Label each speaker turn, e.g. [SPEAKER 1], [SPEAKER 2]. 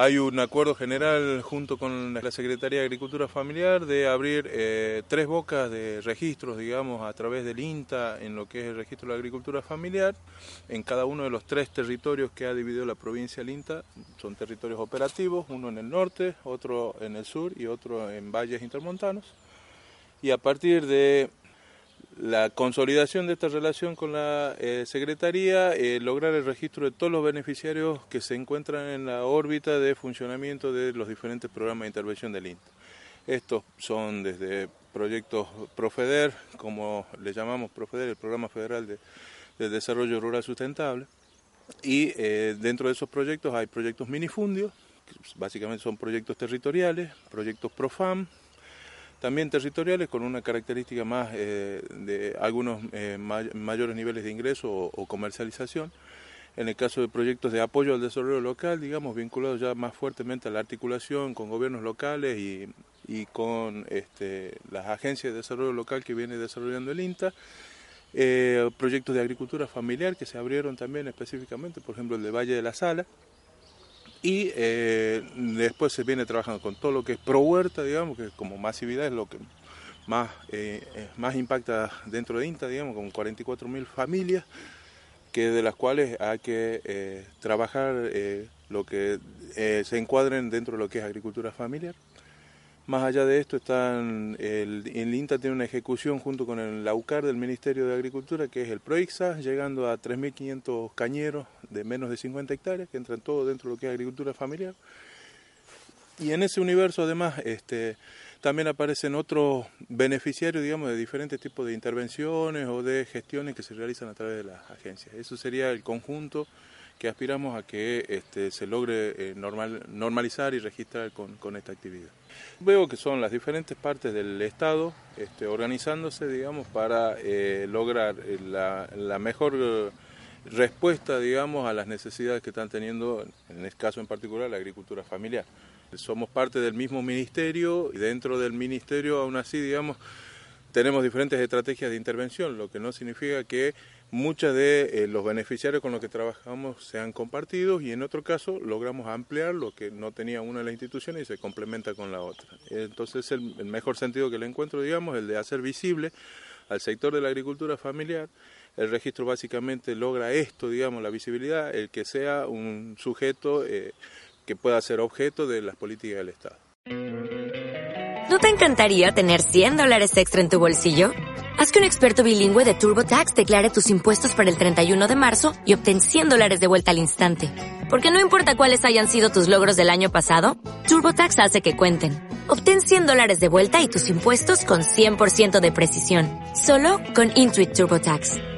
[SPEAKER 1] Hay un acuerdo general junto con la Secretaría de Agricultura Familiar de abrir eh, tres bocas de registros, digamos, a través del INTA en lo que es el registro de la agricultura familiar, en cada uno de los tres territorios que ha dividido la provincia del INTA. Son territorios operativos, uno en el norte, otro en el sur y otro en valles intermontanos. Y a partir de la consolidación de esta relación con la eh, Secretaría, eh, lograr el registro de todos los beneficiarios que se encuentran en la órbita de funcionamiento de los diferentes programas de intervención del INTA. Estos son desde proyectos Profeder, como le llamamos Profeder, el Programa Federal de, Desarrollo Rural Sustentable, y eh, dentro de esos proyectos hay proyectos minifundios, que básicamente son proyectos territoriales, proyectos PROFAM, también territoriales con una característica más eh, de algunos eh, mayores niveles de ingreso o, comercialización. En el caso de proyectos de apoyo al desarrollo local, digamos, vinculados ya más fuertemente a la articulación con gobiernos locales y, con este, las agencias de desarrollo local que viene desarrollando el INTA. Eh, proyectos de agricultura familiar que se abrieron también específicamente, por ejemplo el de Valle de la Sala, y eh, después se viene trabajando con todo lo que es pro huerta, digamos, que como masividad es lo que más, eh, eh, más impacta dentro de INTA, digamos, con 44 mil familias, que de las cuales hay que trabajar lo que se encuadren dentro de lo que es agricultura familiar. Más allá de esto, están el, el, INTA tiene una ejecución junto con el AUCAR del Ministerio de Agricultura, que es el PROIXA, llegando a 3.500 cañeros de menos de 50 hectáreas, que entran todos dentro de lo que es agricultura familiar. Y en ese universo, además, este, también aparecen otros beneficiarios, digamos, de diferentes tipos de intervenciones o de gestiones que se realizan a través de las agencias. Eso sería el conjunto que aspiramos a que este, se logre eh, normal, normalizar y registrar con, esta actividad. Veo que son las diferentes partes del Estado este, organizándose, digamos, para eh, lograr eh, la, mejor respuesta, digamos, a las necesidades que están teniendo, en este caso en particular, la agricultura familiar. Somos parte del mismo ministerio y dentro del ministerio, aún así, digamos, tenemos diferentes estrategias de intervención, lo que no significa que muchos de eh, los beneficiarios con los que trabajamos sean compartidos y en otro caso logramos ampliar lo que no tenía una de las instituciones y se complementa con la otra. Entonces el, el mejor sentido que le encuentro, digamos, el de hacer visible al sector de la agricultura familiar. El registro básicamente logra esto, digamos, la visibilidad, el que sea un sujeto eh, que pueda ser objeto de las políticas del Estado.
[SPEAKER 2] ¿No te encantaría tener 100 dólares extra en tu bolsillo? Haz que un experto bilingüe de TurboTax declare tus impuestos para el 31 de marzo y obtén 100 dólares de vuelta al instante. Porque no importa cuáles hayan sido tus logros del año pasado, TurboTax hace que cuenten. Obtén 100 dólares de vuelta y tus impuestos con 100% de precisión. Solo con Intuit TurboTax.